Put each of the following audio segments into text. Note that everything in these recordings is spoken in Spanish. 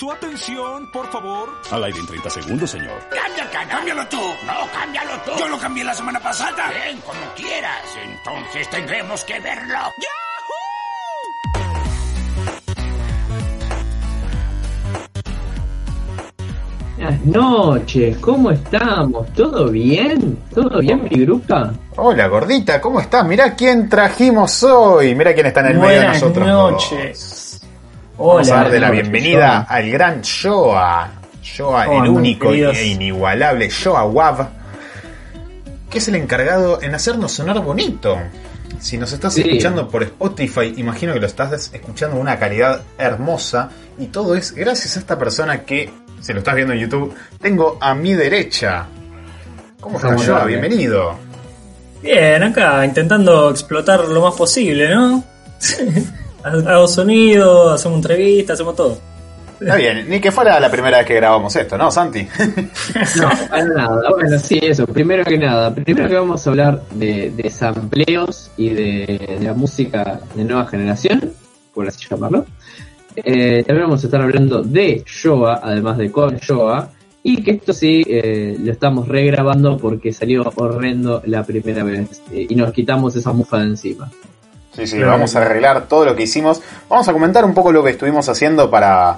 Su atención, por favor. Al aire en 30 segundos, señor. ¡Cambia el canal! ¡Cámbialo tú! No, cámbialo tú. Yo lo cambié la semana pasada. Bien, como quieras. Entonces tendremos que verlo. Buenas noches, ¿cómo estamos? ¿Todo bien? ¿Todo bien, mi grupa? Hola, gordita, ¿cómo estás? Mirá quién trajimos hoy. Mirá quién está en el medio de Buenas nosotros. noches. Vamos Hola, a dar de la bienvenida Joa. al gran Shoa. Shoa, el único e inigualable Shoa Wab, que es el encargado en hacernos sonar bonito. Si nos estás Sí. escuchando por Spotify, imagino que lo estás escuchando con una calidad hermosa. Y todo es gracias a esta persona que, si lo estás viendo en YouTube, tengo a mi derecha. ¿Cómo estás, ¿Cómo Shoa? Bienvenido. Bien, acá intentando explotar lo más posible, ¿no? Hago sonido, hacemos entrevistas, hacemos todo. Está bien, ni que fuera la primera vez que grabamos esto, ¿no, Santi? No, para nada. Bueno, sí, eso. Primero que nada, primero que vamos a hablar de, de sampleos y de, de la música de nueva generación, por así llamarlo. Eh, también vamos a estar hablando de Showa, además de con Showa. Y que esto sí eh, lo estamos regrabando porque salió horrendo la primera vez eh, y nos quitamos esa mufa de encima. Sí, sí, Claro. vamos a arreglar todo lo que hicimos. Vamos a comentar un poco lo que estuvimos haciendo para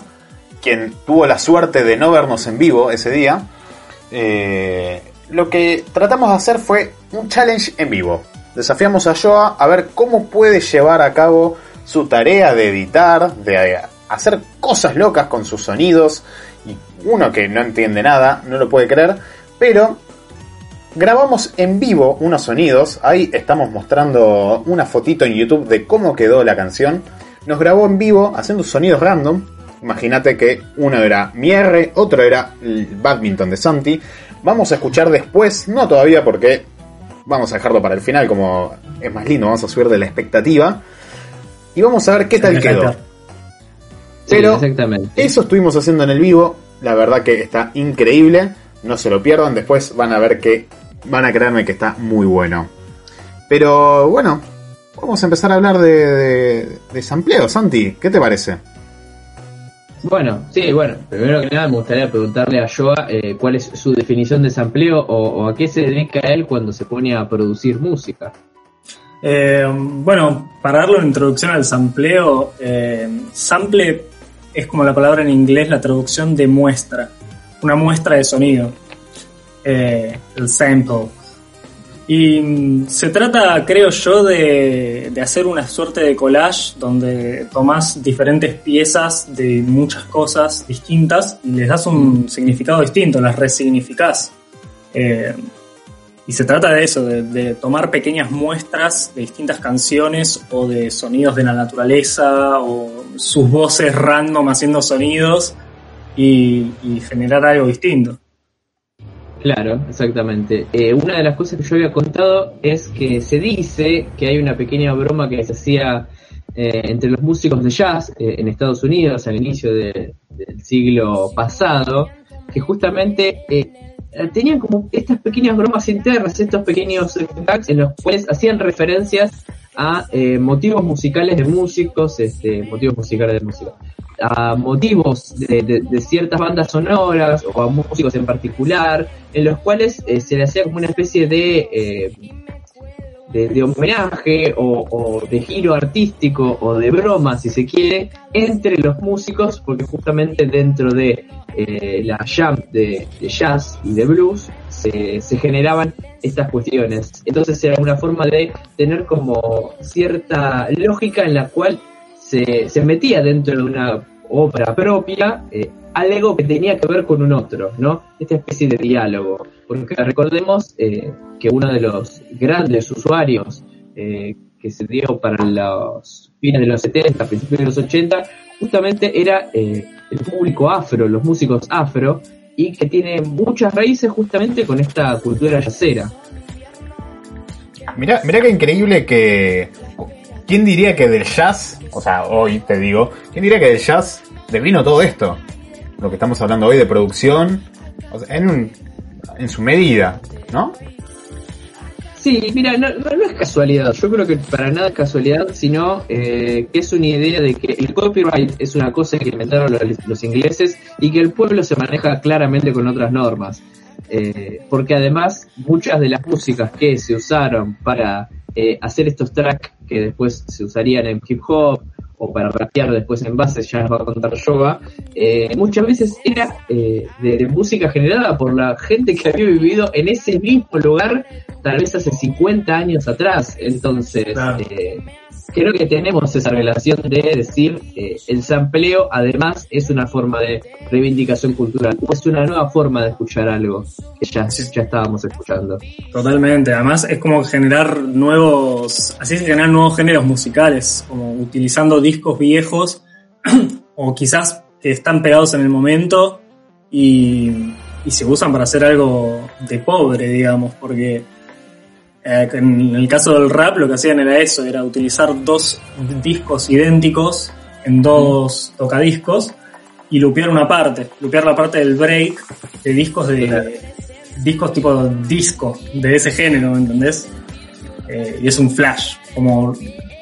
quien tuvo la suerte de no vernos en vivo ese día. Eh, lo que tratamos de hacer fue un challenge en vivo. Desafiamos a Joa a ver cómo puede llevar a cabo su tarea de editar, de hacer cosas locas con sus sonidos. Y uno que no entiende nada, no lo puede creer, pero grabamos en vivo unos sonidos. Ahí estamos mostrando una fotito en YouTube de cómo quedó la canción. Nos grabó en vivo haciendo sonidos random. Imagínate que uno era mi R, otro era el badminton de Santi. Vamos a escuchar después, no todavía porque vamos a dejarlo para el final como es más lindo, vamos a subir de la expectativa. Y vamos a ver qué tal quedó. Sí, Pero exactamente. eso estuvimos haciendo en el vivo. La verdad que está increíble. No se lo pierdan. Después van a ver que van a creerme que está muy bueno. Pero bueno, vamos a empezar a hablar de, de, de sampleo. Santi, ¿qué te parece? Bueno, sí, bueno, primero que nada me gustaría preguntarle a Joa eh, cuál es su definición de sampleo o, o a qué se dedica él cuando se pone a producir música. Eh, bueno, para darle una introducción al sampleo, eh, sample es como la palabra en inglés, la traducción de muestra, una muestra de sonido, eh, el sample. Y mm, se trata, creo yo, de, de hacer una suerte de collage donde tomas diferentes piezas de muchas cosas distintas y les das un significado distinto, las resignificás. Eh, y se trata de eso, de, tomar pequeñas muestras de distintas canciones o de sonidos de la naturaleza o sus voces random haciendo sonidos y generar algo distinto. Claro, exactamente. Eh, una de las cosas que yo había contado es que se dice que hay una pequeña broma que se hacía eh, entre los músicos de jazz eh, en Estados Unidos al inicio de- del siglo pasado, que justamente eh, tenían como estas pequeñas bromas internas, estos pequeños eh, gags en los cuales hacían referencias a eh, motivos musicales de músicos, este, motivos musicales de música, a motivos de, de- ciertas bandas sonoras o a músicos en particular, en los cuales eh, se le hacía como una especie de, eh, de, homenaje o, de giro artístico o de broma, si se quiere, entre los músicos, porque justamente dentro de eh, la jam de, de jazz y de blues se, se generaban estas cuestiones. Entonces era una forma de tener como cierta lógica en la cual se, se metía dentro de una obra propia eh, algo que tenía que ver con un otro, ¿no? Esta especie de diálogo. Porque recordemos eh, que uno de los grandes usuarios eh, que se dio para los fines de los 70, principios de los 80, justamente era eh, el público afro, los músicos afro, y que tiene muchas raíces justamente con esta cultura yacera. Mirá, mirá qué increíble que. ¿Quién diría que del jazz, o sea, hoy te digo, ¿quién diría que del jazz devino todo esto? Lo que estamos hablando hoy de producción, en, en su medida, ¿no? Sí, mira, no, no, es casualidad, yo creo que para nada es casualidad, sino eh, que es una idea de que el copyright es una cosa que inventaron los, los ingleses y que el pueblo se maneja claramente con otras normas. Eh, porque además muchas de las músicas que se usaron para eh, hacer estos tracks que después se usarían en hip hop o para rapear después en base, ya nos va a contar Yoga, eh, muchas veces era eh, de, música generada por la gente que había vivido en ese mismo lugar, tal vez hace 50 años atrás. Entonces, eh, creo que tenemos esa relación de decir eh, el sampleo además es una forma de reivindicación cultural, es una nueva forma de escuchar algo que ya, ya estábamos escuchando. Totalmente, además es como generar nuevos, así se generan nuevos géneros musicales, como utilizando discos viejos o quizás que están pegados en el momento y, y se usan para hacer algo de pobre, digamos, porque eh, en el caso del rap lo que hacían era eso, era utilizar dos discos idénticos en dos tocadiscos y lupear una parte, lupear la parte del break de discos de discos tipo disco de ese género, ¿entendés? Eh, y es un flash, como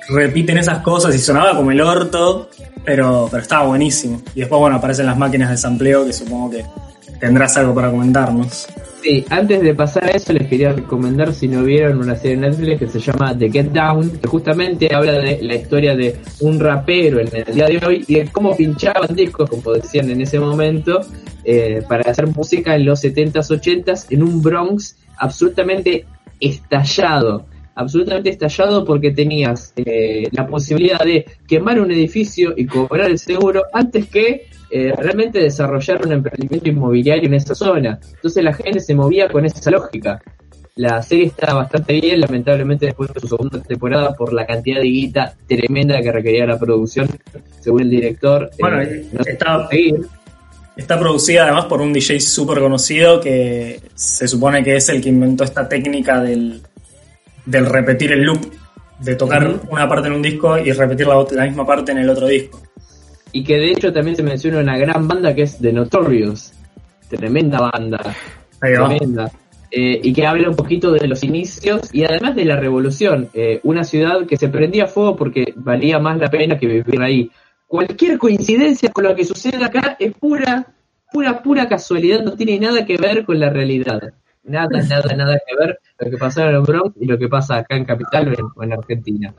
repiten esas cosas y sonaba como el orto, pero, pero estaba buenísimo. Y después, bueno, aparecen las máquinas de sampleo que supongo que tendrás algo para comentarnos. Sí, antes de pasar a eso les quería recomendar si no vieron una serie en Netflix que se llama The Get Down, que justamente habla de la historia de un rapero en el día de hoy y de cómo pinchaban discos, como decían en ese momento, eh, para hacer música en los 70s, 80s, en un Bronx absolutamente estallado absolutamente estallado porque tenías eh, la posibilidad de quemar un edificio y cobrar el seguro antes que eh, realmente desarrollar un emprendimiento inmobiliario en esa zona. Entonces la gente se movía con esa lógica. La serie está bastante bien, lamentablemente después de su segunda temporada por la cantidad de guita tremenda que requería la producción, según el director. Eh, bueno, está, está producida además por un DJ súper conocido que se supone que es el que inventó esta técnica del, del repetir el loop, de tocar una parte en un disco y repetir la, la misma parte en el otro disco. Y que de hecho también se menciona una gran banda que es The Notorious, tremenda banda, tremenda, eh, y que habla un poquito de los inicios y además de la revolución, eh, una ciudad que se prendía a fuego porque valía más la pena que vivir ahí. Cualquier coincidencia con lo que sucede acá es pura, pura, pura casualidad, no tiene nada que ver con la realidad. Nada, nada, nada que ver lo que pasa en el Bronx y lo que pasa acá en Capital o en Argentina.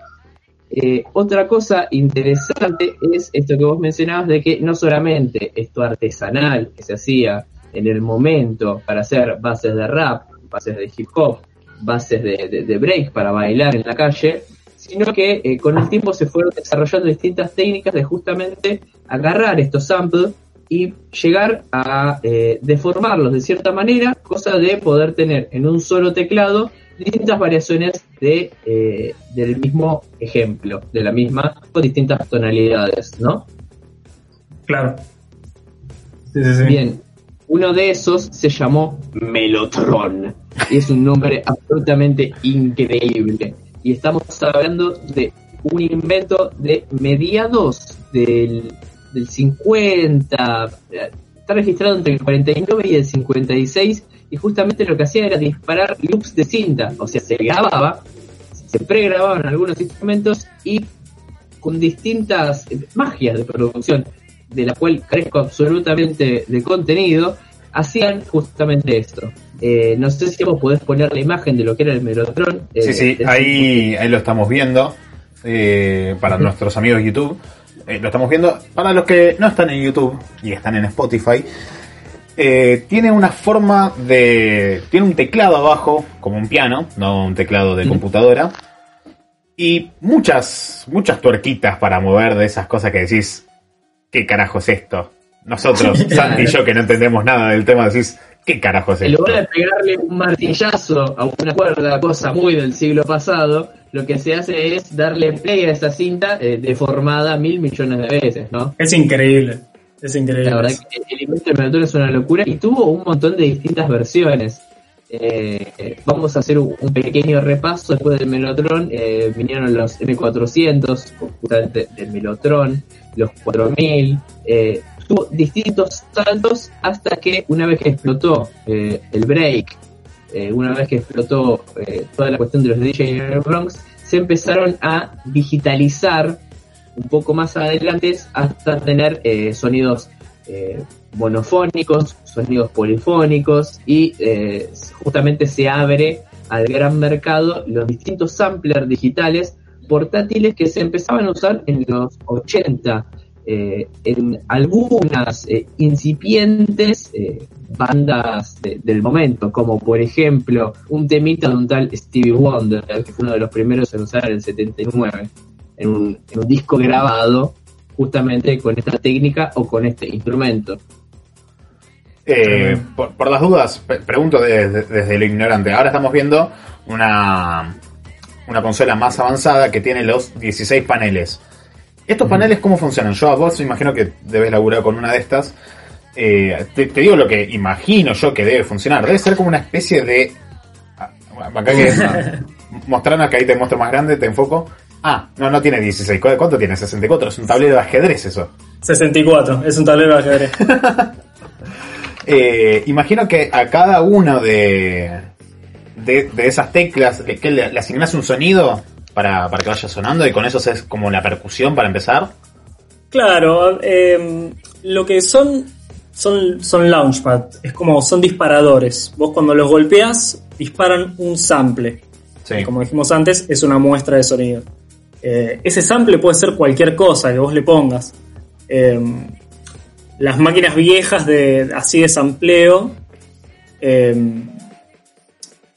Eh, otra cosa interesante es esto que vos mencionabas de que no solamente esto artesanal que se hacía en el momento para hacer bases de rap, bases de hip hop, bases de, break para bailar en la calle, sino que eh, con el tiempo se fueron desarrollando distintas técnicas de justamente agarrar estos samples y llegar a eh, deformarlos de cierta manera, cosa de poder tener en un solo teclado distintas variaciones de, eh, del mismo ejemplo, de la misma, con distintas tonalidades, ¿no? Claro. Bien, uno de esos se llamó Melotron, y es un nombre absolutamente increíble. Y estamos hablando de un invento de mediados del, del 50, está registrado entre el 49 y el 56 y justamente lo que hacía era disparar loops de cinta, o sea, se grababa, se pregrababan algunos instrumentos y con distintas magias de producción, de la cual carezco absolutamente de contenido, hacían justamente esto. Eh, no sé si vos podés poner la imagen de lo que era el Melotron. Eh, sí, sí, ahí, ahí lo estamos viendo eh, para nuestros amigos de YouTube. Lo estamos viendo para los que no están en YouTube y están en Spotify. Eh, tiene una forma de. Tiene un teclado abajo, como un piano, no un teclado de computadora. Y muchas, muchas tuerquitas para mover de esas cosas que decís, ¿qué carajo es esto? Nosotros, Santi y yo, que no entendemos nada del tema, decís, ¿qué carajo es esto? En lugar de pegarle un martillazo a una cuerda, cosa muy del siglo pasado, lo que se hace es darle play a esa cinta eh, deformada mil millones de veces, ¿no? Es increíble. Es increíble. La verdad que el invento del melotron es una locura y tuvo un montón de distintas versiones. Eh, vamos a hacer un, un pequeño repaso. Después del melotron eh, vinieron los M400, justamente del melotron, los 4000. Eh, tuvo distintos saltos hasta que una vez que explotó eh, el break, eh, una vez que explotó eh, toda la cuestión de los DJ Bronx, se empezaron a digitalizar un poco más adelante hasta tener sonidos monofónicos, sonidos polifónicos y justamente se abre al gran mercado los distintos samplers digitales portátiles que se empezaban a usar en los 80 eh, en algunas eh, incipientes eh, bandas de- del momento, como por ejemplo un temita de un tal Stevie Wonder, que fue uno de los primeros en usar en el 79, en un, disco grabado justamente con esta técnica o con este instrumento. Por, por las dudas, pregunto de- de- desde lo ignorante. Ahora estamos viendo una, una consola más avanzada que tiene los 16 paneles. ¿Estos paneles cómo funcionan? Yo a vos me imagino que debes laburar con una de estas. Eh, te, te digo lo que imagino yo que debe funcionar. Debe ser como una especie de... ah, Acá que mostrarnos que ahí te muestro más grande, te enfoco. Ah, no, no tiene 16. ¿Cu- ¿Cuánto tiene? 64. Es un tablero de ajedrez eso. 64, es un tablero de ajedrez. Eh, imagino que a cada uno de, de, de esas teclas que, que le, le asignás un sonido para, para que vaya sonando y con eso es como la percusión para empezar. Claro, eh, lo que son son, son launchpad, es como son disparadores. Vos cuando los golpeas disparan un sample. Sí. Como dijimos antes, es una muestra de sonido. Eh, ese sample puede ser cualquier cosa que vos le pongas. Eh, las máquinas viejas de así de sampleo eh,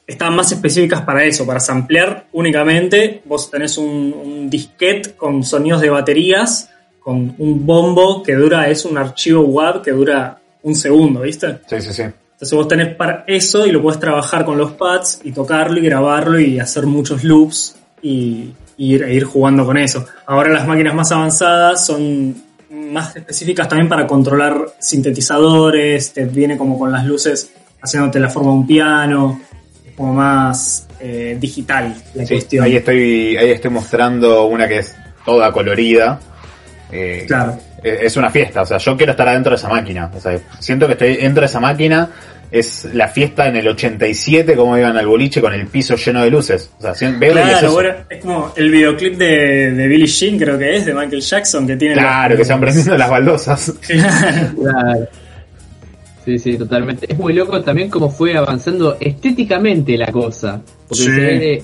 están más específicas para eso, para samplear únicamente. Vos tenés un, un disquete con sonidos de baterías, con un bombo que dura, es un archivo WAV que dura un segundo, ¿viste? Sí, sí, sí. Entonces vos tenés para eso y lo podés trabajar con los pads y tocarlo y grabarlo y hacer muchos loops y, y ir, e ir jugando con eso. Ahora las máquinas más avanzadas son más específicas también para controlar sintetizadores, te viene como con las luces haciéndote la forma de un piano, como más eh, digital la Sí, cuestión. ahí estoy, ahí estoy mostrando una que es toda colorida. Eh, Claro. Es una fiesta, o sea, yo quiero estar adentro de esa máquina. O sea, siento que estoy dentro de esa máquina. Es la fiesta en el 87, como iban al boliche con el piso lleno de luces. O sea, si- veo y es Claro, bueno, es como el videoclip de, de Billie Jean, creo que es, de Michael Jackson, que tiene... Claro, los- que se van prendiendo las baldosas. Claro. Sí, sí, totalmente. Es muy loco también cómo fue avanzando estéticamente la cosa. Porque Sí. se ve de-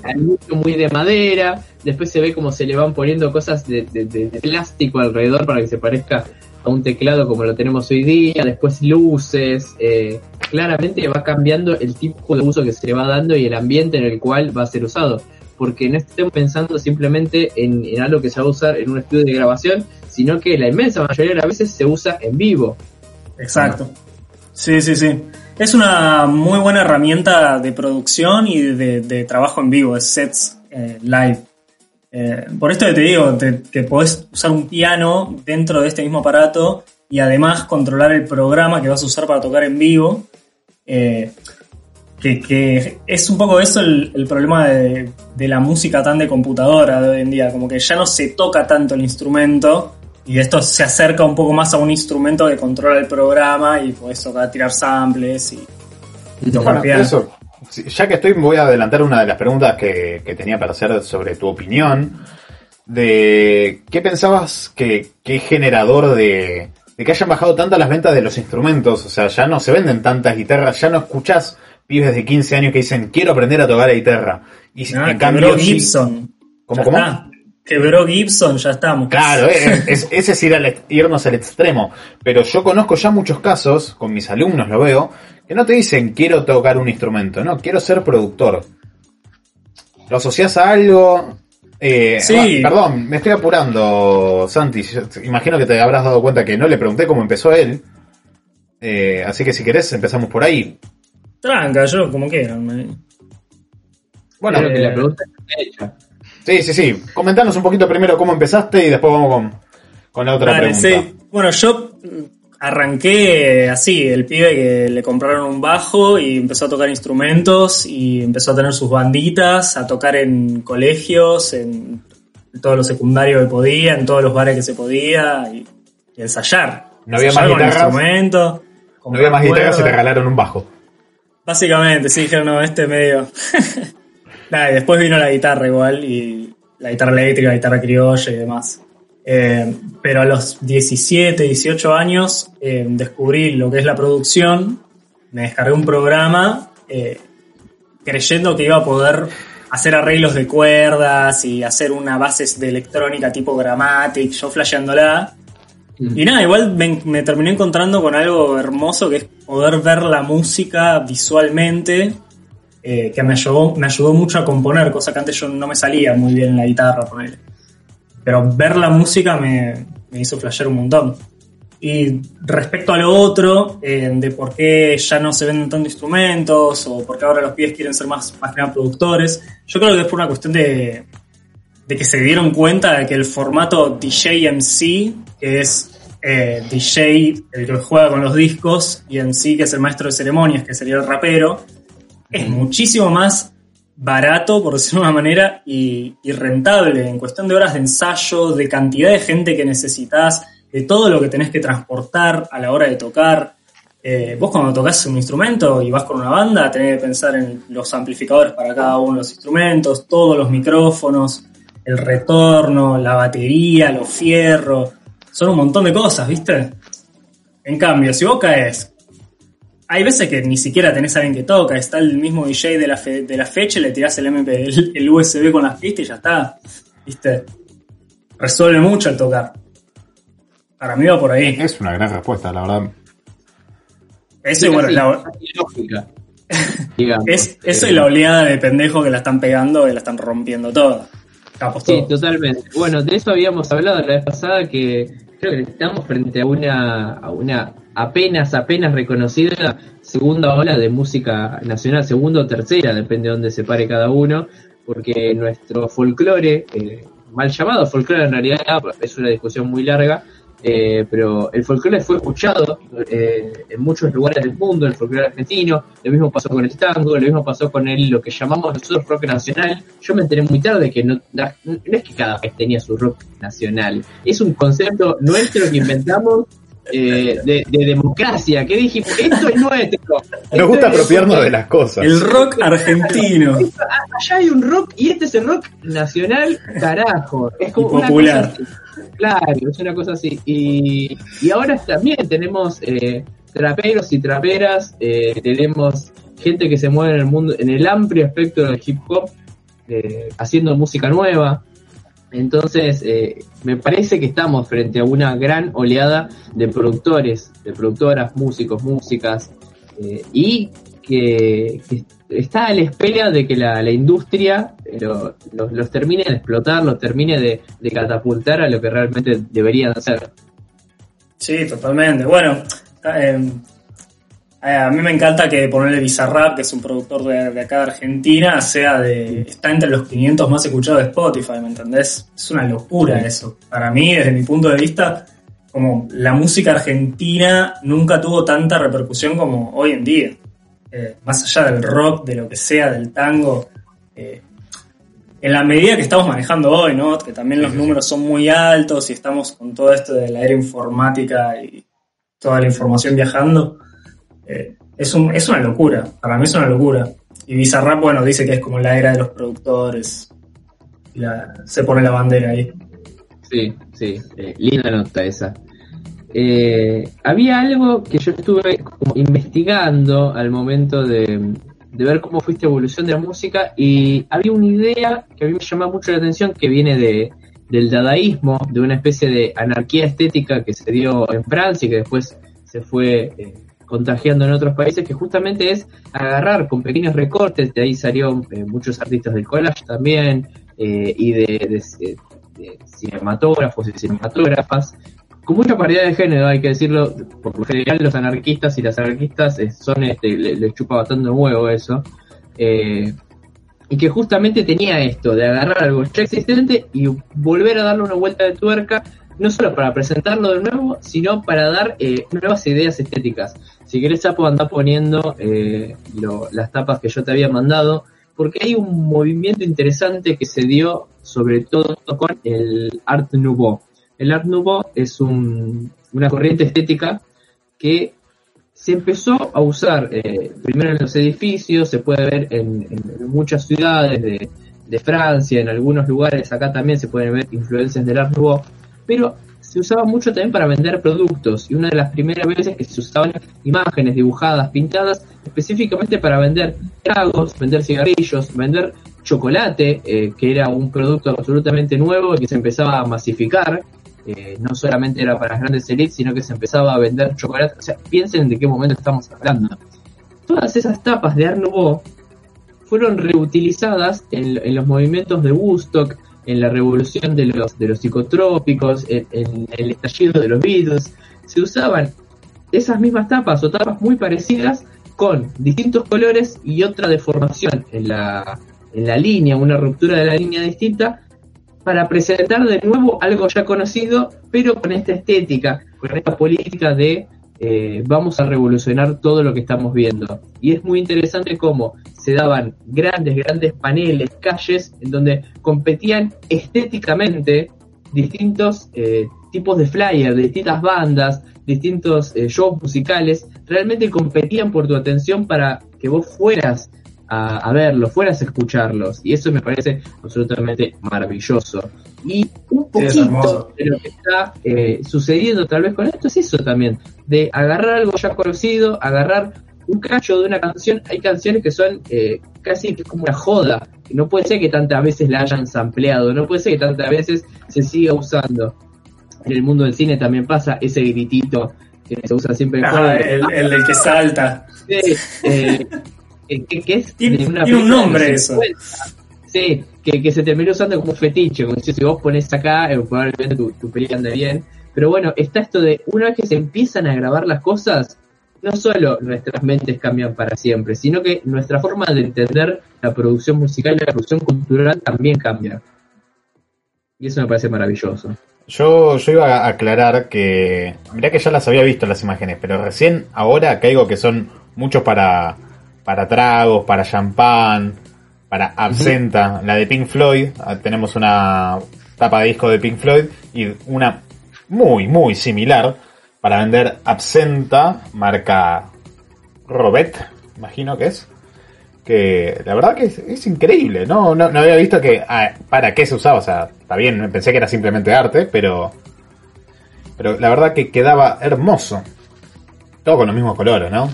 muy de madera, después se ve como se le van poniendo cosas de, de- de- de plástico alrededor para que se parezca a un teclado como lo tenemos hoy día, después luces, eh, claramente va cambiando el tipo de uso que se le va dando y el ambiente en el cual va a ser usado. Porque no estemos pensando simplemente en, en algo que se va a usar en un estudio de grabación, sino que la inmensa mayoría de las veces se usa en vivo. Exacto. Sí, sí, sí. Es una muy buena herramienta de producción y de, trabajo en vivo, de sets eh, live. Eh, por esto que te digo, te- que podés usar un piano dentro de este mismo aparato y además controlar el programa que vas a usar para tocar en vivo. Eh, que, que es un poco eso el, el problema de, de la música tan de computadora de hoy en día, como que ya no se toca tanto el instrumento y esto se acerca un poco más a un instrumento que controla el programa y podés tocar, tirar samples y, y tocar Bueno, eso, ya que estoy, voy a adelantar una de las preguntas que, que tenía para hacer sobre tu opinión. De qué pensabas que qué generador de, de que hayan bajado tantas las ventas de los instrumentos. O sea, ya no se venden tantas guitarras, ya no escuchás pibes de 15 años que dicen quiero aprender a tocar la guitarra. Y Ah, en cambio, Gibson. ¿Cómo, cómo? está. Quebró Gibson, ya estamos. Claro, eh, es- ese es ir al ex- irnos al extremo. Pero yo conozco ya muchos casos, con mis alumnos lo veo, que no te dicen quiero tocar un instrumento, no, quiero ser productor. Lo asocias a algo. Eh, Sí. ah, perdón, me estoy apurando, Santi. yo- Imagino que te habrás dado cuenta que no le pregunté cómo empezó él. Eh, así que si querés empezamos por ahí. Tranca, yo como quieran. me- Bueno, que eh, la pregunta está hecha. Sí, sí, sí. Comentanos un poquito primero cómo empezaste y después vamos con, con la otra Dale, pregunta. sí. Bueno, yo mm, arranqué así, el pibe que le compraron un bajo y empezó a tocar instrumentos y empezó a tener sus banditas, a tocar en colegios, en todos los secundarios que podía, en todos los bares que se podía y, y ensayar. No había Ensayar más guitarras. instrumentos, No había más guitarras y te regalaron un bajo. Básicamente, sí, dijeron, no, este medio. Nada, y después vino la guitarra igual, y la guitarra eléctrica, la guitarra criolla y demás. Eh, pero a los 17, 18 años eh, descubrí lo que es la producción, me descargué un programa eh, creyendo que iba a poder hacer arreglos de cuerdas y hacer una base de electrónica tipo Grammatic, yo flasheándola. Y nada, igual me, me terminé encontrando con algo hermoso que es poder ver la música visualmente, eh, que me ayudó, me ayudó mucho a componer, cosa que antes yo no me salía muy bien en la guitarra, ponele. Pero ver la música me, me hizo flashear un montón. Y respecto a lo otro, eh, de por qué ya no se venden tantos instrumentos o por qué ahora los pibes quieren ser más, más que nada productores, yo creo que es por una cuestión de, de que se dieron cuenta de que el formato DJ-MC, que es eh, DJ el que juega con los discos, y MC, que es el maestro de ceremonias, que sería el rapero, es muchísimo más barato, por decirlo de una manera, y, rentable en cuestión de horas de ensayo, de cantidad de gente que necesitas, de todo lo que tenés que transportar a la hora de tocar. Eh, vos cuando tocas un instrumento y vas con una banda, tenés que pensar en los amplificadores para cada uno de los instrumentos, todos los micrófonos, el retorno, la batería, los fierros. Son un montón de cosas, ¿viste? En cambio, si vos caes, hay veces que ni siquiera tenés a alguien que toca, está el mismo DJ de la, fe- de la fecha y le tirás el, MP, el, el USB con las pistas y ya está, ¿viste? Resuelve mucho el tocar. Para mí va por ahí. Es una gran respuesta, la verdad. Eso y bueno, la- casi lógica, digamos. es, eso Eh, y la oleada de pendejos que la están pegando y la están rompiendo toda. Capos Sí, todos. totalmente. Bueno, de eso habíamos hablado la vez pasada que creo que estamos frente a una, a una apenas, apenas reconocida segunda ola de música nacional, segunda o tercera, depende de dónde se pare cada uno, porque nuestro folclore, eh, mal llamado folclore en realidad es una discusión muy larga, eh, pero el folclore fue escuchado eh, en muchos lugares del mundo, el folclore argentino, lo mismo pasó con el tango, lo mismo pasó con el, lo que llamamos nosotros rock nacional. Yo me enteré muy tarde que no, no es que cada vez tenía su rock nacional, es un concepto nuestro que inventamos eh, de, de democracia, que dijimos, esto es nuestro. Nos gusta apropiarnos de las cosas. El rock argentino. Allá hay un rock y este es el rock nacional, carajo. Es como Y popular. Claro, es una cosa así. Y, y ahora también tenemos eh, traperos y traperas, eh, tenemos gente que se mueve en el mundo, en el amplio espectro del hip hop, eh, haciendo música nueva. Entonces, eh, me parece que estamos frente a una gran oleada de productores, de productoras, músicos, músicas, eh, y que, está a la espera de que la, industria eh, lo- los, termine de explotar, los termine de, de catapultar a lo que realmente deberían ser. Sí, totalmente. Bueno, eh, a mí me encanta que ponerle Bizarrap, que es un productor de, de acá de Argentina, sea de. está entre los 500 más escuchados de Spotify, ¿me entendés? Es una locura eso. Para mí, desde mi punto de vista, como la música argentina nunca tuvo tanta repercusión como hoy en día. Eh, más allá del rock, de lo que sea, del tango. eh, en la medida que estamos manejando hoy, ¿no? Que también los números son muy altos y estamos con todo esto de la era informática y toda la información viajando, eh, es, un, es una locura. Para mí es una locura. Y Bizarrap, bueno, dice que es como la era de los productores. Se pone la bandera ahí. Sí, sí, eh, linda nota esa. Eh, había algo que yo estuve investigando al momento de, de ver cómo fuiste evolución de la música y había una idea que a mí me llamaba mucho la atención que viene de, del dadaísmo, de una especie de anarquía estética que se dio en Francia y que después se fue contagiando en otros países, que justamente es agarrar con pequeños recortes, de ahí salieron eh, muchos artistas del collage también, eh, y de, cinematógrafos y cinematógrafas, con mucha variedad de género, hay que decirlo, por lo general los anarquistas y las anarquistas eh, son, este, le, les chupa bastante huevo eso, eh, y que justamente tenía esto, de agarrar algo ya existente y volver a darle una vuelta de tuerca no solo para presentarlo de nuevo, sino para dar eh, nuevas ideas estéticas. Si querés, Chapo, anda poniendo eh, las tapas que yo te había mandado, porque hay un movimiento interesante que se dio sobre todo con el Art Nouveau. El Art Nouveau es una corriente estética que se empezó a usar eh, primero en los edificios, se puede ver en, muchas ciudades de, de, Francia, en algunos lugares acá también se pueden ver influencias del Art Nouveau, pero se usaba mucho también para vender productos y una de las primeras veces que se usaban imágenes dibujadas, pintadas, específicamente para vender tragos, vender cigarrillos, vender chocolate, eh, que era un producto absolutamente nuevo que se empezaba a masificar eh, no solamente era para las grandes elites, sino que se empezaba a vender chocolate. O sea, piensen de qué momento estamos hablando. Todas esas tapas de Art fueron reutilizadas en, los movimientos de Woodstock, en la revolución de los, de los psicotrópicos, en, el estallido de los Beatles. Se usaban esas mismas tapas o tapas muy parecidas con distintos colores y otra deformación en la, en la línea, una ruptura de la línea distinta, para presentar de nuevo algo ya conocido, pero con esta estética, con esta política de eh, vamos a revolucionar todo lo que estamos viendo. Y es muy interesante cómo se daban grandes, grandes paneles, calles, en donde competían estéticamente distintos eh, tipos de flyers, distintas bandas, distintos eh, shows musicales, realmente competían por tu atención para que vos fueras a, verlos, fueras a escucharlos. Y eso me parece absolutamente maravilloso. Y un poquito de lo que está eh, sucediendo tal vez con esto es eso también, de agarrar algo ya conocido, agarrar un cacho de una canción. Hay canciones que son eh, casi como una joda. No puede ser que tantas veces la hayan sampleado, no puede ser que tantas veces se siga usando. En el mundo del cine también pasa ese gritito que se usa siempre. Ah, el, el, el, que salta. Sí, eh, que, es tiene, un nombre eso. Sí, que, se terminó usando como fetiche, como si, si vos pones acá, eh, probablemente tu, tu película anda bien. Pero bueno, está esto de una vez que se empiezan a grabar las cosas, no solo nuestras mentes cambian para siempre, sino que nuestra forma de entender la producción musical y la producción cultural también cambia. Y eso me parece maravilloso. Yo, yo iba a aclarar que, mirá que ya las había visto las imágenes, pero recién ahora caigo que son muchos para para tragos, para champán, para absenta. La de Pink Floyd, ah, tenemos una tapa de disco de Pink Floyd y una muy, muy similar para vender absenta, marca Robet, imagino que es. Que la verdad que es, increíble, ¿no? ¿no? había visto que ah, para qué se usaba, o sea, está bien, pensé que era simplemente arte, pero pero la verdad que quedaba hermoso. Todo con los mismos colores, ¿no?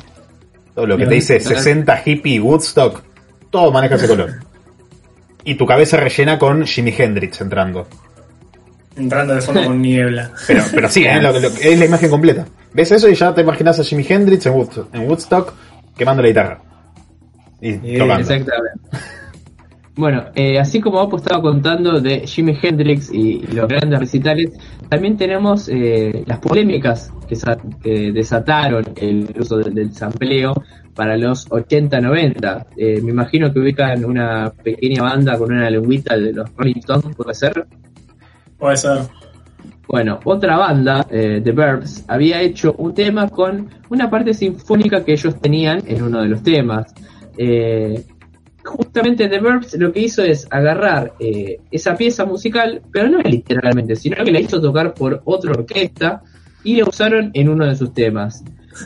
Todo lo que te dice 60 hippie Woodstock, todo maneja ese color. Y tu cabeza rellena con Jimi Hendrix entrando. Entrando de fondo con niebla. Pero, pero sí, ¿eh? es la imagen completa. Ves eso y ya te imaginas a Jimi Hendrix en Woodstock, en Woodstock quemando la guitarra. Y tocando. Exactamente. Bueno, eh, así como vos estaba contando de Jimi Hendrix y, los grandes recitales, también tenemos eh, las polémicas que, desataron el uso del, sampleo para los 80-90. Eh, me imagino que ubican una pequeña banda con una lengüita de los Rolling Stones, ¿puede ser? Puede ser. Bueno, otra banda, The Verbs, había hecho un tema con una parte sinfónica que ellos tenían en uno de los temas. Eh, justamente The Verbs lo que hizo es agarrar eh, esa pieza musical, pero no literalmente, sino que la hizo tocar por otra orquesta y la usaron en uno de sus temas.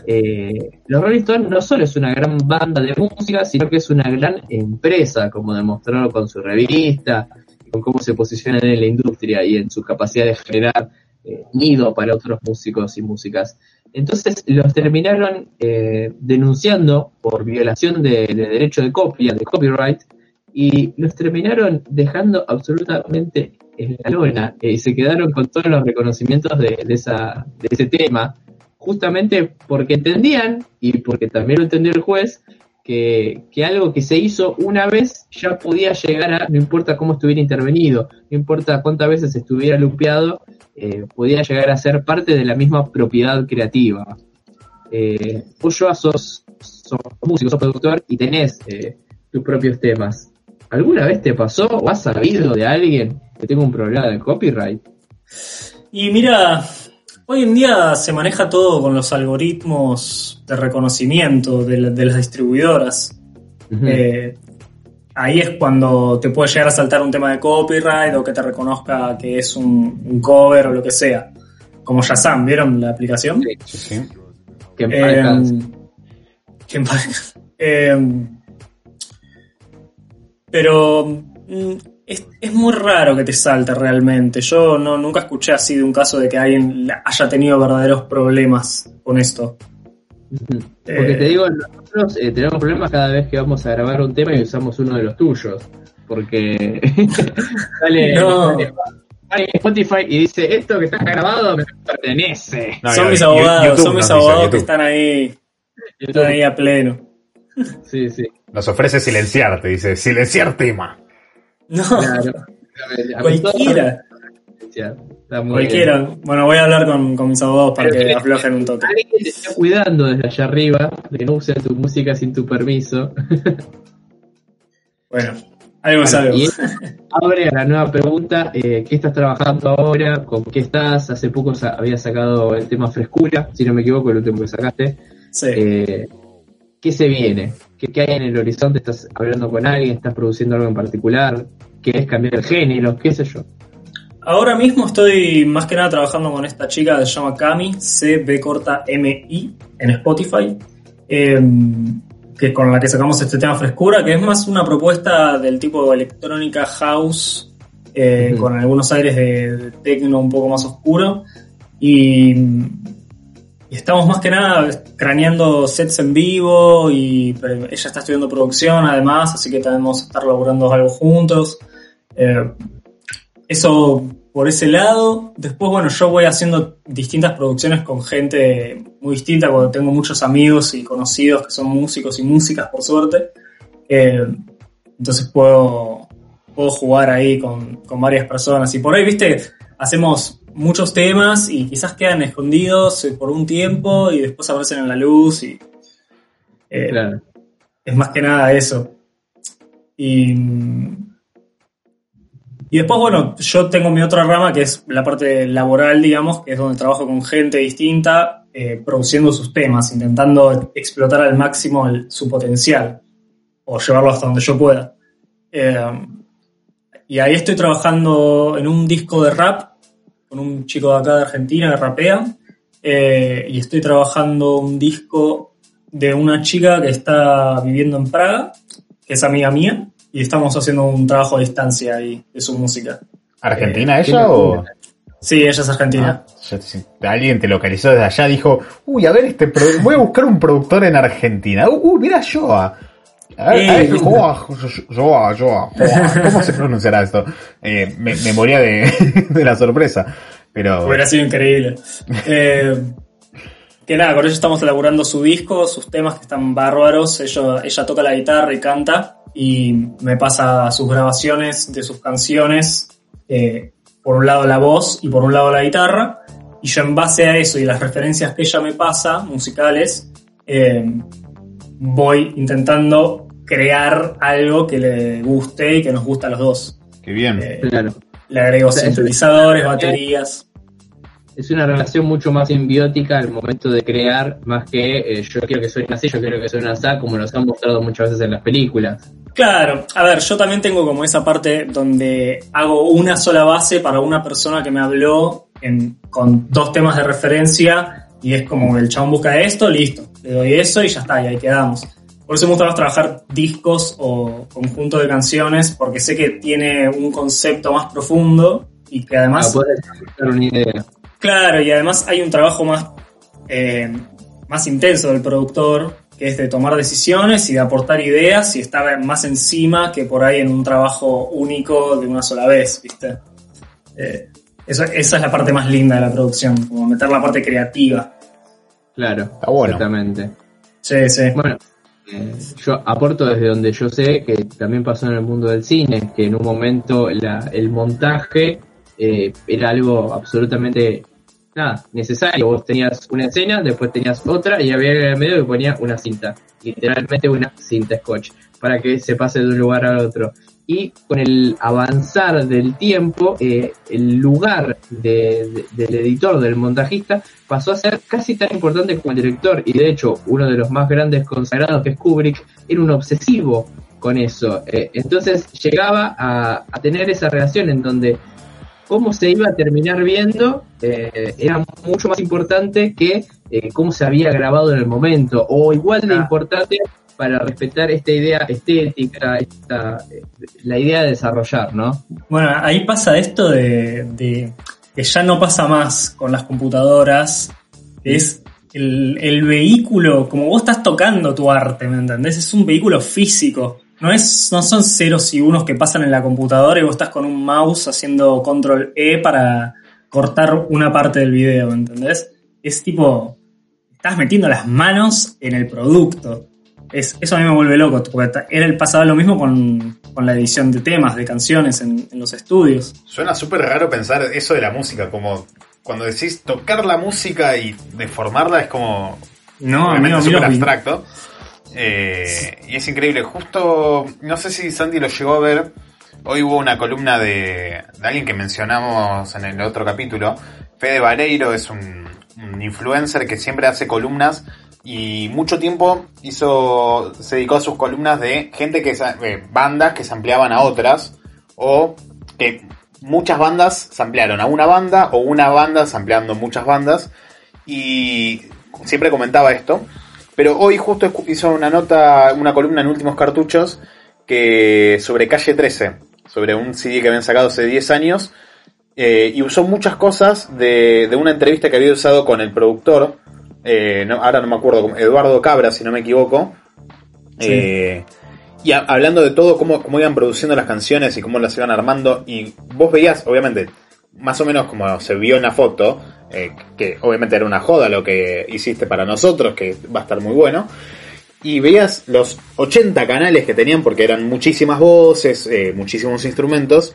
Eh, los Rolling Stones no solo es una gran banda de música, sino que es una gran empresa, como demostraron con su revista, con cómo se posicionan en la industria y en su capacidad de generar eh, nido para otros músicos y músicas. Entonces los terminaron eh, denunciando por violación de, derecho de copia, de copyright, y los terminaron dejando absolutamente en la lona y se quedaron con todos los reconocimientos de, esa, de ese tema, justamente porque entendían, y porque también lo entendió el juez, que, que, algo que se hizo una vez ya podía llegar a, no importa cómo estuviera intervenido, no importa cuántas veces estuviera lupeado, eh, podía llegar a ser parte de la misma propiedad creativa. Eh, vos yo sos, sos músico, sos productor y tenés eh, tus propios temas. ¿Alguna vez te pasó o has sabido de alguien que tenga un problema de copyright? Y mira, hoy en día se maneja todo con los algoritmos de reconocimiento de, la- de las distribuidoras. Eh, ahí es cuando te puede llegar a saltar un tema de copyright o que te reconozca que es un, un cover o lo que sea. Como Shazam, ¿vieron la aplicación? Sí. Sí, que Eh, eh, pero mm, es, es muy raro que te salte realmente. Yo no, nunca escuché así de un caso de que alguien haya tenido verdaderos problemas con esto. Ujú. Porque eh, te digo, nosotros eh, tenemos problemas cada vez que vamos a grabar un tema y usamos uno de los tuyos. Porque sale, No. sale- Spotify y dice, esto que está grabado me pertenece. No, son no, mis abogados, YouTube son mis abogados que están ahí, están ahí a pleno. Sí, sí. Nos ofrece silenciar, te dice, silenciar tema. No, Claro. Cualquiera, cualquiera. Bueno, voy a hablar con, con mis abogados para Pero que aflojen un toque. Alguien te está cuidando desde allá arriba, que no use tu música sin tu permiso. Bueno, algo esto abre a la nueva pregunta, eh, ¿qué estás trabajando ahora? ¿Con qué estás? Hace poco sa- había sacado el tema Frescura, si no me equivoco, el último que sacaste. Sí. Eh, ¿Qué se viene? ¿Qué, ¿Qué hay en el horizonte? ¿Estás hablando con alguien? ¿Estás produciendo algo en particular? ¿Querés cambiar el género? ¿Qué sé yo? Ahora mismo estoy más que nada trabajando con esta chica que se llama Cami, C-B corta M-I, en Spotify, eh, que con la que sacamos este tema Frescura, que es más una propuesta del tipo electrónica house, eh, con algunos aires de, de techno un poco más oscuro. Y, y estamos más que nada craneando sets en vivo y pero ella está estudiando producción además, así que también vamos a estar laburando algo juntos. Eh, eso por ese lado. Después, bueno, yo voy haciendo distintas producciones con gente muy distinta, porque tengo muchos amigos y conocidos que son músicos y músicas, por suerte. Eh, entonces puedo, puedo jugar ahí con, con varias personas. Y por ahí, viste, hacemos muchos temas y quizás quedan escondidos eh, por un tiempo y después aparecen en la luz y... eh, Claro. es más que nada eso. Y, y después, bueno, yo tengo mi otra rama que es la parte laboral, digamos, que es donde trabajo con gente distinta, eh, produciendo sus temas, intentando explotar al máximo el- su potencial o llevarlo hasta donde yo pueda. Eh, y ahí estoy trabajando en un disco de rap con un chico de acá de Argentina que rapea. eh, y estoy trabajando un disco de una chica que está viviendo en Praga, que es amiga mía, y estamos haciendo un trabajo a distancia ahí de su música. ¿Argentina Eh, ella o...? Sí, ella es argentina. Ah, yo- si alguien te localizó desde allá, dijo, uy, a ver, este voy a buscar un productor en Argentina. Uh, uh, mira Joa. Eh. Joa, Joa. ¿Cómo se pronunciará esto? Eh, me, me moría de, de la sorpresa. Pero Hubiera sido increíble. Eh, que nada, con ella estamos elaborando su disco, sus temas que están bárbaros. Ella, ella toca la guitarra y canta y me pasa sus grabaciones de sus canciones. eh, por un lado la voz y por un lado la guitarra. Y yo en base a eso y las referencias que ella me pasa, musicales, eh, voy intentando crear algo que le guste y que nos guste a los dos. qué bien. Eh, Claro. le agrego O sea, sintetizadores, baterías. Es una relación mucho más simbiótica al momento de crear, más que eh, yo quiero que suene así, yo quiero que suene así, como nos han mostrado muchas veces en las películas. Claro, a ver, yo también tengo como esa parte donde hago una sola base para una persona que me habló en- con dos temas de referencia y es como el chabón busca esto, listo, le doy eso y ya está, y ahí quedamos. Por eso me gusta más trabajar discos o conjuntos de canciones porque sé que tiene un concepto más profundo y que además... Para poder desarrollar una idea. Claro, y además hay un trabajo más, eh, más intenso del productor, que es de tomar decisiones y de aportar ideas y estar más encima que por ahí en un trabajo único de una sola vez, ¿viste? Eh, eso- esa es la parte más linda de la producción, como meter la parte creativa. Claro, Está bueno. exactamente. Sí, sí. Bueno, eh, yo aporto desde donde yo sé que también pasó en el mundo del cine, que en un momento la- el montaje eh, era algo absolutamente nada, necesario. Vos tenías una escena, después tenías otra y había en el medio que ponía una cinta, literalmente una cinta scotch, para que se pase de un lugar al otro. Y con el avanzar del tiempo, eh, el lugar de- de- del editor, del montajista, pasó a ser casi tan importante como el director. Y de hecho, uno de los más grandes consagrados, que es Kubrick, era un obsesivo con eso. Eh, entonces llegaba a, a tener esa relación en donde cómo se iba a terminar viendo eh, era mucho más importante que cómo se había grabado en el momento, o igual de importante para respetar esta idea estética, esta, la idea de desarrollar, ¿no? Bueno, ahí pasa esto de, de que ya no pasa más con las computadoras, es el, el vehículo, como vos estás tocando tu arte, ¿me entendés? Es un vehículo físico. No, es, no son ceros y unos que pasan en la computadora y vos estás con un mouse haciendo control E para cortar una parte del video, ¿me entendés? Es tipo, estás metiendo las manos en el producto. Es, eso a mí me vuelve loco, porque era el pasaba lo mismo con, con la edición de temas, de canciones en, en los estudios. Suena súper raro pensar eso de la música, como cuando decís tocar la música y deformarla es como No, amigo, súper abstracto. Eh, y es increíble. Justo, no sé si Sandy lo llegó a ver. Hoy hubo una columna de, de alguien que mencionamos en el otro capítulo. Fede Vareiro es un, un influencer que siempre hace columnas y mucho tiempo hizo, se dedicó a sus columnas de gente que, eh, bandas que se ampliaban a otras o que muchas bandas se ampliaron a una banda o una banda se ampliando muchas bandas y siempre comentaba esto. Pero hoy justo hizo una nota, una columna en Últimos Cartuchos que sobre Calle 13, sobre un CD que habían sacado hace 10 años, eh, y usó muchas cosas de, de una entrevista que había usado con el productor, eh, no- ahora no me acuerdo, Eduardo Cabra, si no me equivoco, Sí. eh, y a- hablando de todo, cómo, cómo iban produciendo las canciones y cómo las iban armando, y vos veías, obviamente, más o menos como se vio en la foto, eh, que obviamente era una joda lo que hiciste para nosotros, que va a estar muy bueno. Y veías los 80 canales que tenían, porque eran muchísimas voces, muchísimos instrumentos.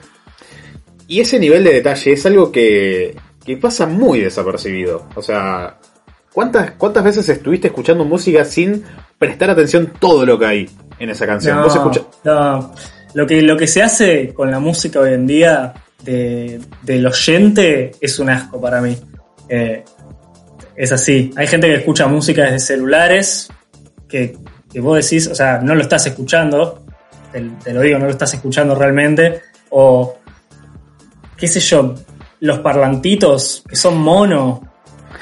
Y ese nivel de detalle es algo que, que pasa muy desapercibido. O sea, ¿cuántas, ¿cuántas veces estuviste escuchando música sin prestar atención todo lo que hay en esa canción? No, Vos escucha- no. Lo que, lo que se hace con la música hoy en día de, del oyente es un asco para mí. Eh, es así. Hay gente que escucha música desde celulares que, que vos decís, o sea, no lo estás escuchando, te, te lo digo, no lo estás escuchando realmente, o qué sé yo, los parlantitos que son mono,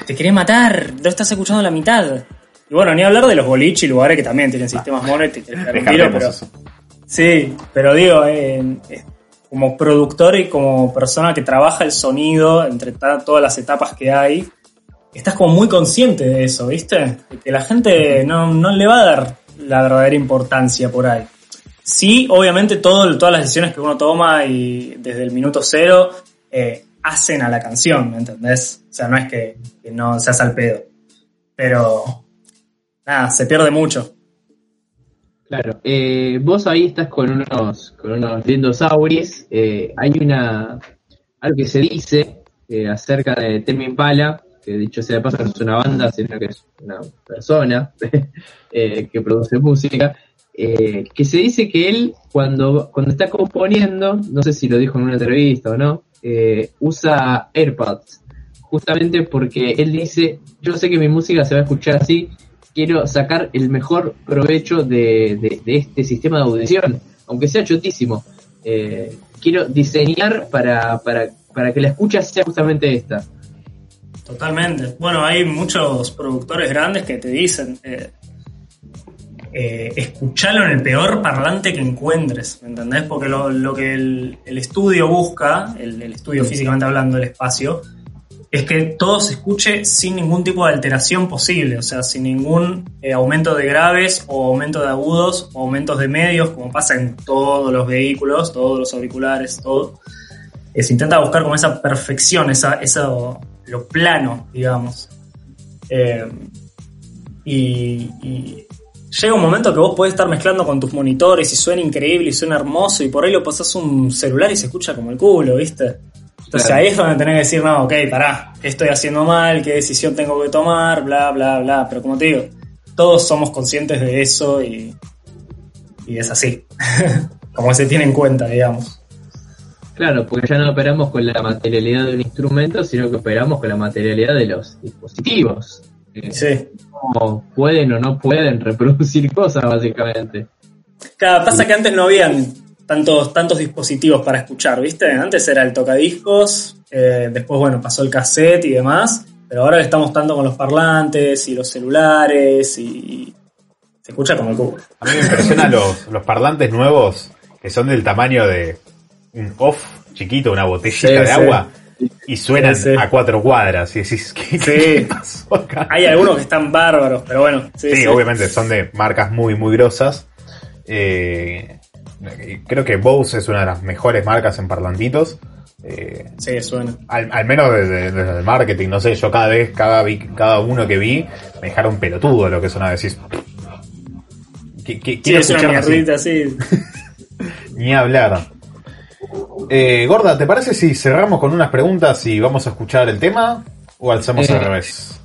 te querés matar, lo estás escuchando la mitad. Y bueno, ni hablar de los boliches y lugares que también tienen sistemas mono y te tiro, pero, eso. Sí, pero digo, eh, eh, como productor y como persona que trabaja el sonido entre todas las etapas que hay, estás como muy consciente de eso, ¿viste? De que la gente no, no le va a dar la verdadera importancia por ahí. Sí, obviamente todo, todas las decisiones que uno toma y desde el minuto cero eh, hacen a la canción, ¿me entendés? O sea, no es que, que no seas al pedo. Pero, nada, se pierde mucho. Claro, eh, vos ahí estás con unos, con unos lindos auris. eh, hay una algo que se dice eh, acerca de Temi Impala, que dicho sea de paso no es una banda, sino que es una persona que produce música, que se dice que él cuando, cuando está componiendo, no sé si lo dijo en una entrevista o no, eh, usa AirPods, justamente porque él dice, yo sé que mi música se va a escuchar así, quiero sacar el mejor provecho de, de- este sistema de audición, aunque sea chotísimo. Eh, quiero diseñar para, para, para que la escucha sea justamente esta. Totalmente. Bueno, hay muchos productores grandes que te dicen, eh, eh, escuchalo en el peor parlante que encuentres, ¿me entendés? Porque lo, lo que el, el estudio busca, el, el estudio físicamente hablando del espacio, es que todo se escuche sin ningún tipo de alteración posible, o sea, sin ningún eh, aumento de graves o aumento de agudos o aumentos de medios, como pasa en todos los vehículos, todos los auriculares, todo. Eh, se intenta buscar como esa perfección, esa, lo plano, digamos. Eh, y, y llega un momento que vos podés estar mezclando con tus monitores y suena increíble y suena hermoso y por ahí lo pasás un celular y se escucha como el culo, ¿viste? Entonces Claro. ahí es donde tenés que decir, no, ok, pará, ¿qué estoy haciendo mal? ¿Qué decisión tengo que tomar? Bla, bla, bla. Pero como te digo, todos somos conscientes de eso y, y es así. como se tiene en cuenta, digamos. Claro, porque ya no operamos con la materialidad de un instrumento, sino que operamos con la materialidad de los dispositivos. Sí. pueden o no pueden reproducir cosas, básicamente. Claro, pasa que antes no habían tantos, tantos dispositivos para escuchar, ¿viste? Antes era el tocadiscos, eh, después, bueno, pasó el cassette y demás, pero ahora estamos tanto con los parlantes y los celulares y se escucha como el cubo. A mí me impresionan los, los parlantes nuevos que son del tamaño de un off chiquito, una botellita Sí, de sí. agua, y suenan Sí, sí. a cuatro cuadras. Y decís, ¿qué, qué pasó acá? Hay algunos que están bárbaros, pero bueno, sí, Sí, sí. obviamente son de marcas muy, muy grosas. Eh, creo que Bose es una de las mejores marcas en parlantitos. Eh, Sí, suena. al, al menos desde, desde el marketing, no sé, yo cada vez, cada, vi- cada uno que vi, me dejaron pelotudo lo que suena. Decís, "Qui- qui- Sí, quiero es una así". así. Ni hablar. Eh, Gorda, ¿te parece si cerramos con unas preguntas y vamos a escuchar el tema? ¿O alzamos Eh, al revés?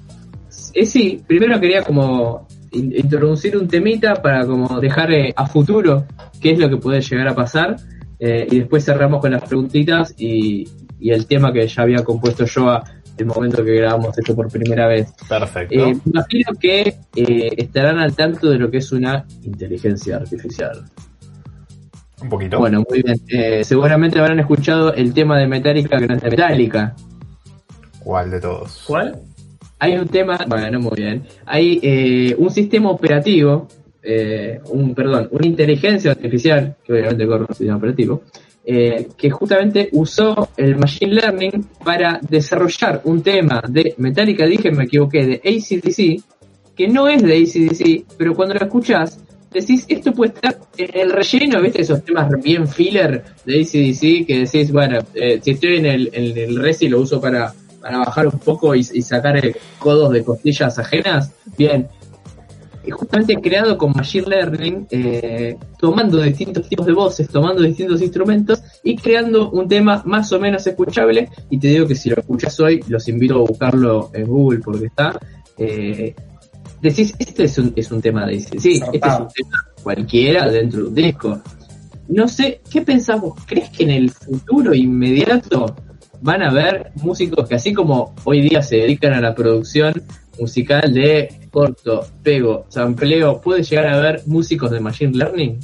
Eh, sí, primero quería como in- introducir un temita para como dejar eh, a futuro qué es lo que puede llegar a pasar eh, y después cerramos con las preguntitas y, y el tema que ya había compuesto yo a el momento que grabamos esto por primera vez. Perfecto. Imagino que eh, estarán al tanto de lo que es una inteligencia artificial. Un poquito. Bueno, muy bien. Eh, seguramente habrán escuchado el tema de Metallica, que no es de Metallica. ¿Cuál de todos? ¿Cuál? Hay un tema, bueno, muy bien. Hay eh, un sistema operativo, eh, un, perdón, una inteligencia artificial, que obviamente corre un sistema operativo, eh, que justamente usó el Machine Learning para desarrollar un tema de Metallica, dije, me equivoqué, de ACDC, que no es de ACDC, pero cuando lo escuchás, decís, esto puede estar en el relleno, ¿viste? Esos temas bien filler de ACDC, que decís, bueno, eh, si estoy en el, en el Resi lo uso para, para bajar un poco y, y sacar codos de costillas ajenas, bien. Justamente creado con Machine Learning, eh, tomando distintos tipos de voces, tomando distintos instrumentos y creando un tema más o menos escuchable. Y te digo que si lo escuchas hoy, los invito a buscarlo en Google porque está. Eh, decís, este es un, es un tema de sí, este es un tema cualquiera dentro de un disco. No sé, ¿qué pensamos? ¿Crees que en el futuro inmediato van a haber músicos que así como hoy día se dedican a la producción musical de corto, pego, sampleo, puede llegar a haber músicos de Machine Learning?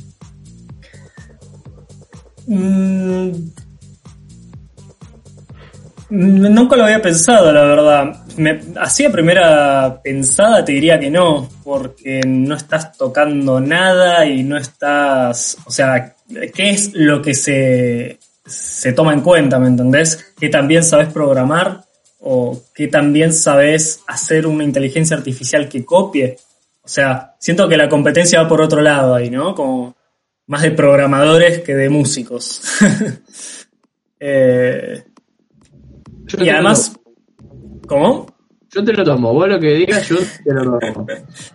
Mm, Nunca lo había pensado, la verdad. Me, así a primera pensada te diría que no, porque no estás tocando nada y no estás... O sea, ¿qué es lo que se, se toma en cuenta, me entendés? ¿Que también sabes programar? ¿O que también sabes hacer una inteligencia artificial que copie? O sea, siento que la competencia va por otro lado ahí, ¿no? Como más de programadores que de músicos. Eh, Yo y además, ¿cómo? Yo te lo tomo, vos lo que digas, yo te lo tomo.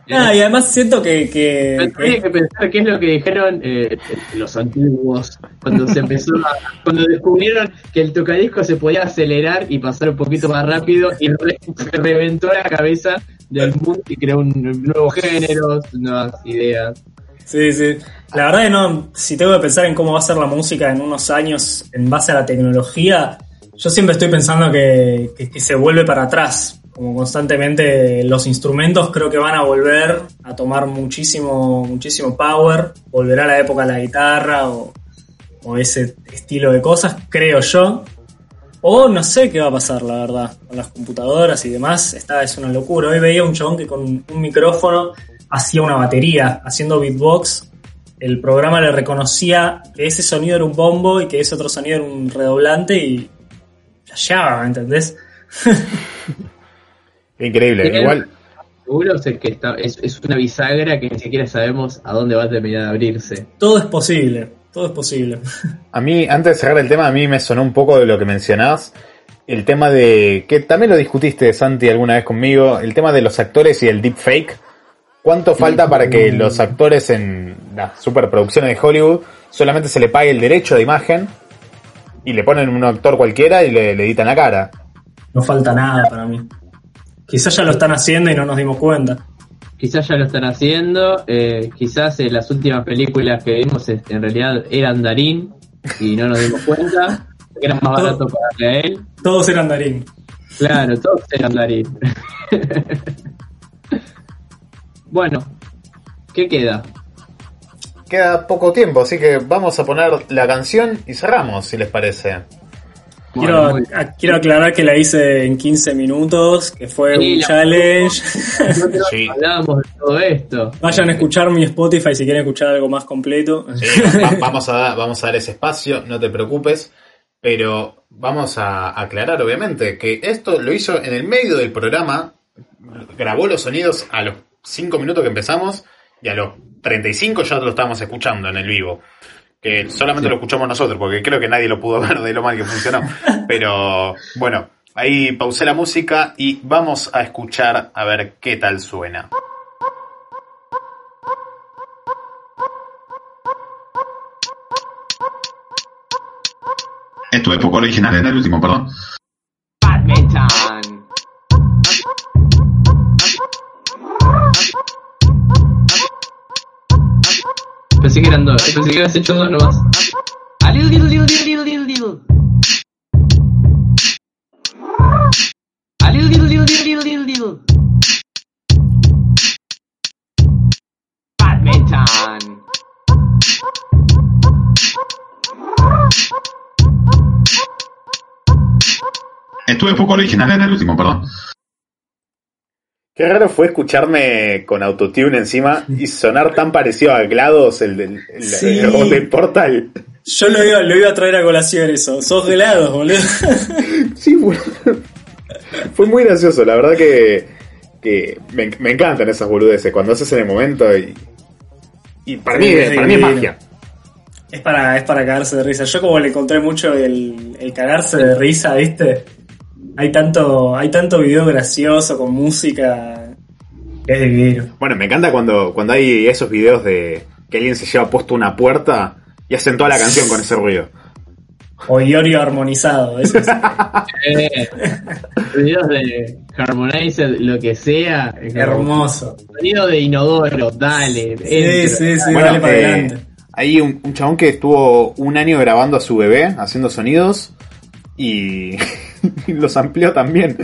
Ah, y además siento que, que- Tienes que pensar qué es lo que dijeron eh, los antiguos cuando se empezó a, cuando descubrieron que el tocadisco se podía acelerar y pasar un poquito más rápido y re- reventó la cabeza del mundo y creó un nuevo género, nuevas ideas. Sí, sí. La verdad que no, si tengo que pensar en cómo va a ser la música en unos años en base a la tecnología, yo siempre estoy pensando que, se vuelve para atrás. Como constantemente los instrumentos creo que van a volver a tomar muchísimo, muchísimo power, volverá la época de la guitarra o, o ese estilo de cosas, creo yo. O no sé qué va a pasar, la verdad, con las computadoras y demás. Esta es una locura. Hoy veía un chabón que con un micrófono hacía una batería, haciendo beatbox. El programa le reconocía que ese sonido era un bombo y que ese otro sonido era un redoblante y ¿me entendés? Increíble. Igual, Seguro es que está, es, es una bisagra que ni siquiera sabemos a dónde va a terminar de abrirse. Todo es posible, todo es posible. a mí, antes de cerrar el tema, a mí me sonó un poco de lo que mencionás. El tema de. que también lo discutiste, Santi, alguna vez conmigo. El tema de los actores y el deepfake. ¿Cuánto falta para que los actores en las superproducciones de Hollywood solamente se le pague el derecho de imagen y le ponen un actor cualquiera y le, le editan la cara. No falta nada para mí. Quizás ya lo están haciendo y no nos dimos cuenta. Quizás ya lo están haciendo, eh, quizás eh, las últimas películas que vimos eh, en realidad eran Darín y no nos dimos cuenta, que era más barato pagarle a él. Todos eran Darín. Claro, todos eran Darín. bueno, ¿qué queda? Queda poco tiempo, así que vamos a poner la canción y cerramos, si les parece. Quiero, Bueno, muy- a- quiero aclarar que la hice en 15 minutos, que fue Sí, un challenge. Sí. hablábamos de todo esto. Vayan a escuchar mi Spotify si quieren escuchar algo más completo. Sí, va- vamos, a dar, vamos a dar ese espacio, no te preocupes. Pero vamos a aclarar, obviamente, que esto lo hizo en el medio del programa. Grabó los sonidos a los 5 minutos que empezamos y a los 35 ya lo estábamos escuchando en el vivo. Que solamente lo escuchamos nosotros, porque creo que nadie lo pudo ver de lo mal que funcionó. Pero bueno, ahí pausé la música y vamos a escuchar a ver qué tal suena. Esto es poco original en el último, perdón. Badminton. Pensé que eran dos, pensé que habías hecho dos nomás. A little, little, little, little, little, little. A little, little, little, little, little. Badminton. Esto es poco original en el último, perdón. Qué raro fue escucharme con autotune encima y sonar tan parecido a GLaDOS, el del el- Sí. el robot del portal. Yo lo iba, lo iba a traer a colación eso. Sos helados, boludo. Sí, fue, fue muy gracioso. La verdad que, que me, me encantan esas boludeces cuando haces en el momento y, y para, Sí, mí, sí, para mí es magia. Es para, es para cagarse de risa. Yo como le encontré mucho el, el cagarse de risa, ¿viste? Hay tanto, hay tanto video gracioso con música. Es divino. Bueno, me encanta cuando, cuando hay esos videos de que alguien se lleva puesto una puerta y hacen toda la canción con ese ruido. O Iorio armonizado. Eso es- Eh, videos de Harmonizer, lo que sea. hermoso. Sonido de inodoro, dale. Sí, sí, sí, Bueno, dale para eh, adelante. hay un, un chabón que estuvo un año grabando a su bebé, haciendo sonidos, y los amplió también.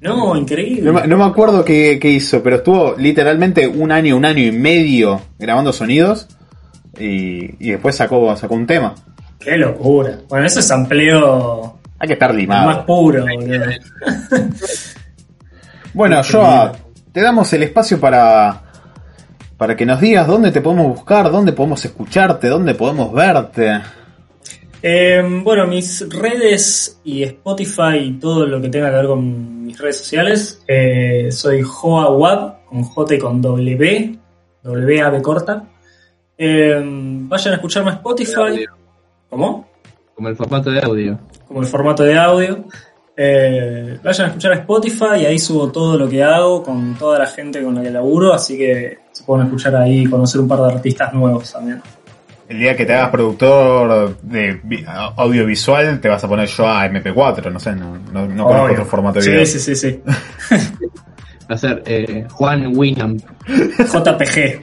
No, increíble. No, me- no me acuerdo qué, qué hizo, pero estuvo literalmente un año, un año y medio grabando sonidos, y, y después sacó, sacó un tema. Qué locura. Bueno, eso es amplio Hay que estar más limado. puro, boludo. Bueno, Joa, te damos el espacio para, para que nos digas dónde te podemos buscar, dónde podemos escucharte, dónde podemos verte. Eh, bueno, mis redes y Spotify y todo lo que tenga que ver con mis redes sociales, eh, soy Joa Wab, con J y con W, W A B corta. Eh, vayan a escucharme a Spotify. ¿Cómo? Como el formato de audio. Como el formato de audio. Eh, vayan a escuchar a Spotify y ahí subo todo lo que hago con toda la gente con la que laburo, así que se pueden escuchar ahí y conocer un par de artistas nuevos también. El día que te hagas productor de vi- audiovisual, te vas a poner Joa MP4, no sé, no, no, no conozco otro formato de sí, video. sí, sí, sí. Va a ser eh, Juan Winham. JPG.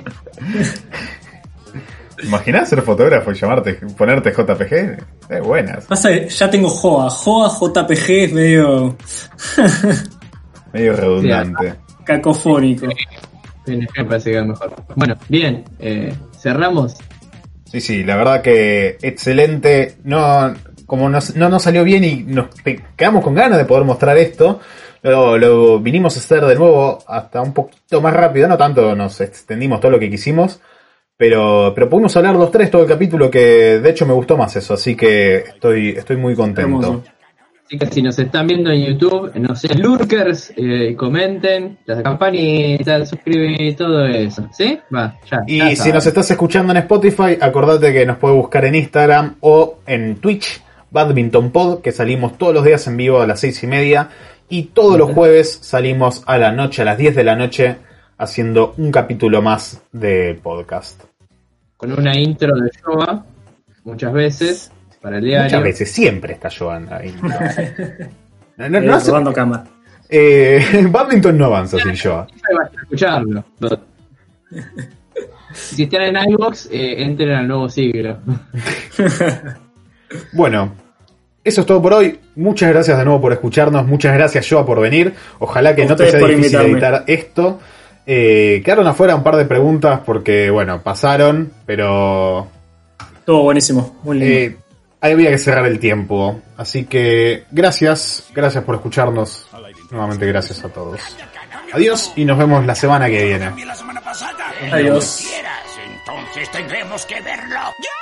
¿Imaginás ser fotógrafo y llamarte, ponerte JPG? Es buenas. Pasa ya tengo Joa. Joa JPG es medio Medio redundante. cacofónico. PNG me parece que es mejor. Bueno, bien, eh, cerramos. Sí, sí, la verdad que excelente. No, como nos- no nos salió bien y nos quedamos con ganas de poder mostrar esto, lo, lo vinimos a hacer de nuevo hasta un poquito más rápido, no tanto nos extendimos todo lo que quisimos, pero, pero pudimos hablar los tres todo el capítulo que de hecho me gustó más eso, así que estoy, estoy muy contento. Así que si nos están viendo en YouTube, no sé, lurkers, eh, comenten, las campanitas, suscriben y todo eso. ¿Sí? Va, ya. Y ya si nos estás escuchando en Spotify, acordate que nos puedes buscar en Instagram o en Twitch, Badminton Pod, que salimos todos los días en vivo a las seis y media. Y todos los jueves salimos a la noche, a las 10 de la noche, haciendo un capítulo más del podcast. Con una intro de Showa, muchas veces. Para el diario. Muchas veces, siempre está Joan ahí. No, no, Eh, no hace- robando cámara. eh, badminton no avanza sin Joan. Escucharlo. Si están en iVox, eh, entren al nuevo siglo. Bueno, eso es todo por hoy. Muchas gracias de nuevo por escucharnos. Muchas gracias, Joa, por venir. Ojalá que no te sea difícil invitarme. editar esto. Eh, quedaron afuera un par de preguntas porque, bueno, pasaron, pero Estuvo buenísimo, muy lindo. eh, había que cerrar el tiempo. Así que gracias, gracias por escucharnos. Nuevamente gracias a todos. Adiós y nos vemos la semana que viene. Adiós. Quieras, entonces tendremos que verlo. ¡Ya!